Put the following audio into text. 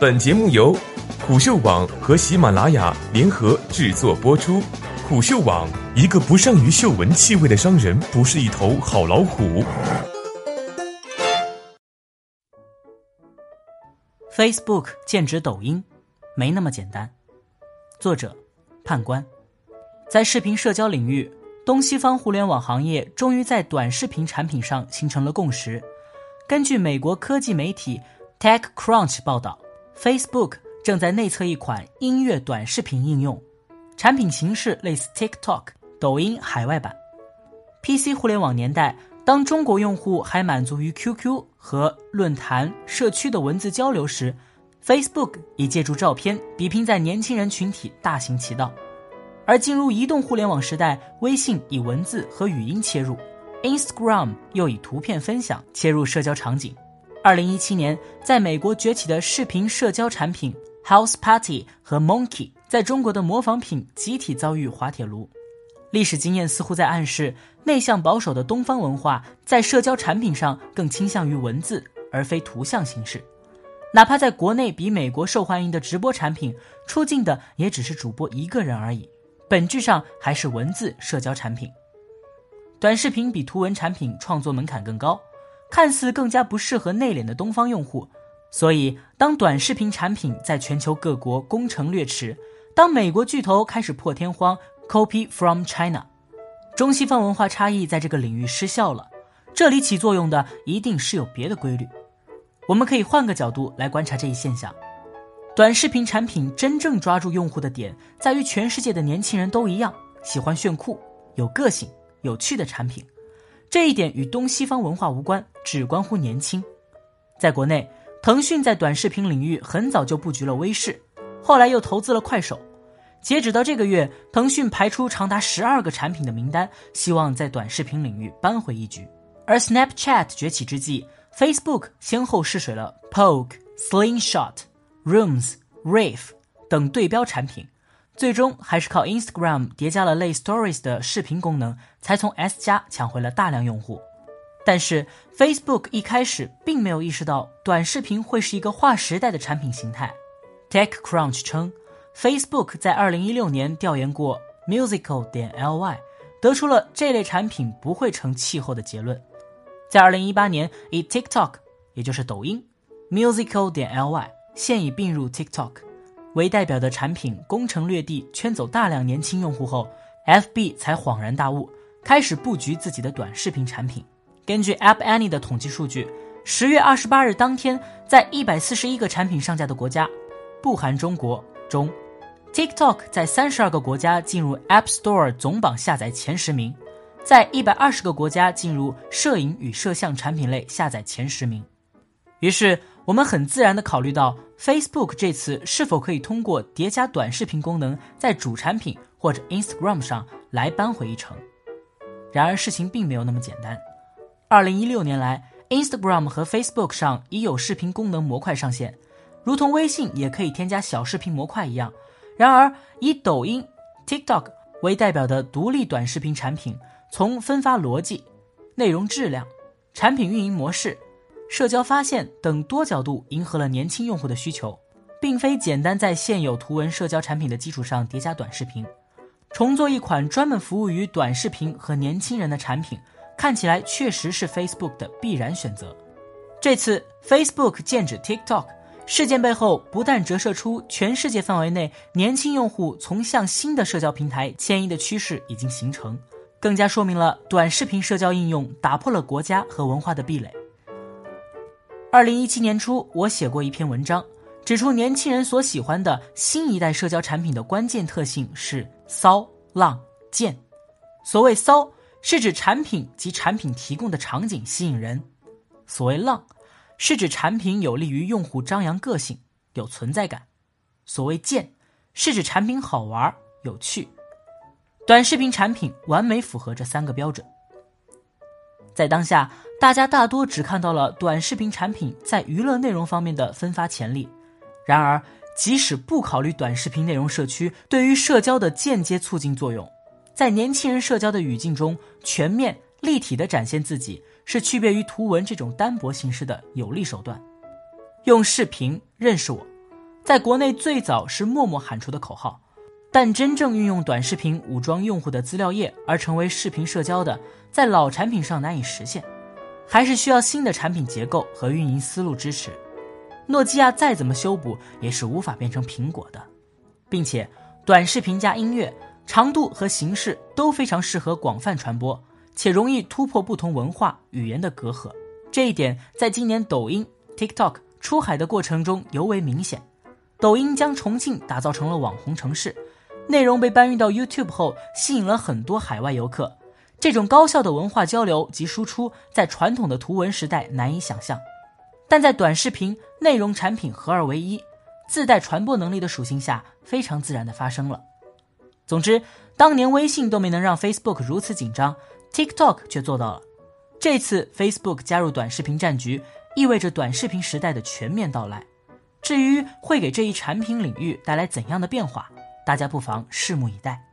本节目由虎嗅网和喜马拉雅联合制作播出。虎嗅网：一个不善于嗅闻气味的商人，不是一头好老虎。Facebook 剑指抖音，没那么简单。作者：判官。在视频社交领域，东西方互联网行业终于在短视频产品上形成了共识。根据美国科技媒体 TechCrunch 报道，Facebook 正在内测一款音乐短视频应用，产品形式类似 TikTok 抖音海外版。PC 互联网年代，当中国用户还满足于 QQ 和论坛社区的文字交流时，Facebook 已借助照片比拼在年轻人群体大行其道。而进入移动互联网时代，微信以文字和语音切入，Instagram 又以图片分享切入社交场景。二零一七年，在美国崛起的视频社交产品 House Party 和 Monkey，在中国的模仿品集体遭遇滑铁卢。历史经验似乎在暗示，内向保守的东方文化在社交产品上更倾向于文字而非图像形式。哪怕在国内比美国受欢迎的直播产品，出镜的也只是主播一个人而已。本质上还是文字社交产品，短视频比图文产品创作门槛更高，看似更加不适合内敛的东方用户。所以，当短视频产品在全球各国攻城略池，当美国巨头开始破天荒 copy from China，中西方文化差异在这个领域失效了。这里起作用的一定是有别的规律。我们可以换个角度来观察这一现象。短视频产品真正抓住用户的点，在于全世界的年轻人都一样喜欢炫酷、有个性、有趣的产品。这一点与东西方文化无关，只关乎年轻。在国内，腾讯在短视频领域很早就布局了微视，后来又投资了快手。截止到这个月，腾讯排出长达十二个产品的名单，希望在短视频领域扳回一局。而 Snapchat 崛起之际，Facebook 先后试水了 Poke、Slingshot。Rooms、Reef 等对标产品，最终还是靠 Instagram 叠加了类 Stories 的视频功能，才从 S 加抢回了大量用户。但是 Facebook 一开始并没有意识到短视频会是一个划时代的产品形态。TechCrunch 称，Facebook 在2016年调研过 Musical 点 ly，得出了这类产品不会成气候的结论。在2018年，以 TikTok，也就是抖音，Musical 点 ly。现已并入 TikTok 为代表的产品攻城略地，圈走大量年轻用户后，FB 才恍然大悟，开始布局自己的短视频产品。根据 App Annie 的统计数据，十月二十八日当天，在一百四十一个产品上架的国家（不含中国）中，TikTok 在三十二个国家进入 App Store 总榜下载前十名，在一百二十个国家进入摄影与摄像产品类下载前十名。于是，我们很自然地考虑到。Facebook 这次是否可以通过叠加短视频功能，在主产品或者 Instagram 上来扳回一城？然而事情并没有那么简单。二零一六年来，Instagram 和 Facebook 上已有视频功能模块上线，如同微信也可以添加小视频模块一样。然而，以抖音、TikTok 为代表的独立短视频产品，从分发逻辑、内容质量、产品运营模式。社交发现等多角度迎合了年轻用户的需求，并非简单在现有图文社交产品的基础上叠加短视频，重做一款专门服务于短视频和年轻人的产品，看起来确实是 Facebook 的必然选择。这次 Facebook 剑指 TikTok 事件背后，不但折射出全世界范围内年轻用户从向新的社交平台迁移的趋势已经形成，更加说明了短视频社交应用打破了国家和文化的壁垒。二零一七年初，我写过一篇文章，指出年轻人所喜欢的新一代社交产品的关键特性是骚、浪、贱。所谓骚，是指产品及产品提供的场景吸引人；所谓浪，是指产品有利于用户张扬个性、有存在感；所谓贱，是指产品好玩、有趣。短视频产品完美符合这三个标准。在当下，大家大多只看到了短视频产品在娱乐内容方面的分发潜力。然而，即使不考虑短视频内容社区对于社交的间接促进作用，在年轻人社交的语境中，全面立体的展现自己是区别于图文这种单薄形式的有力手段。用视频认识我，在国内最早是陌陌喊出的口号，但真正运用短视频武装用户的资料页而成为视频社交的，在老产品上难以实现，还是需要新的产品结构和运营思路支持。诺基亚再怎么修补，也是无法变成苹果的，并且短视频加音乐，长度和形式都非常适合广泛传播，且容易突破不同文化语言的隔阂。这一点在今年抖音、TikTok 出海的过程中尤为明显。抖音将重庆打造成了网红城市，内容被搬运到 YouTube 后，吸引了很多海外游客。这种高效的文化交流及输出，在传统的图文时代难以想象。但在短视频内容产品合二为一、自带传播能力的属性下，非常自然的发生了。总之，当年微信都没能让 Facebook 如此紧张，TikTok 却做到了。这次 Facebook 加入短视频战局，意味着短视频时代的全面到来。至于会给这一产品领域带来怎样的变化，大家不妨拭目以待。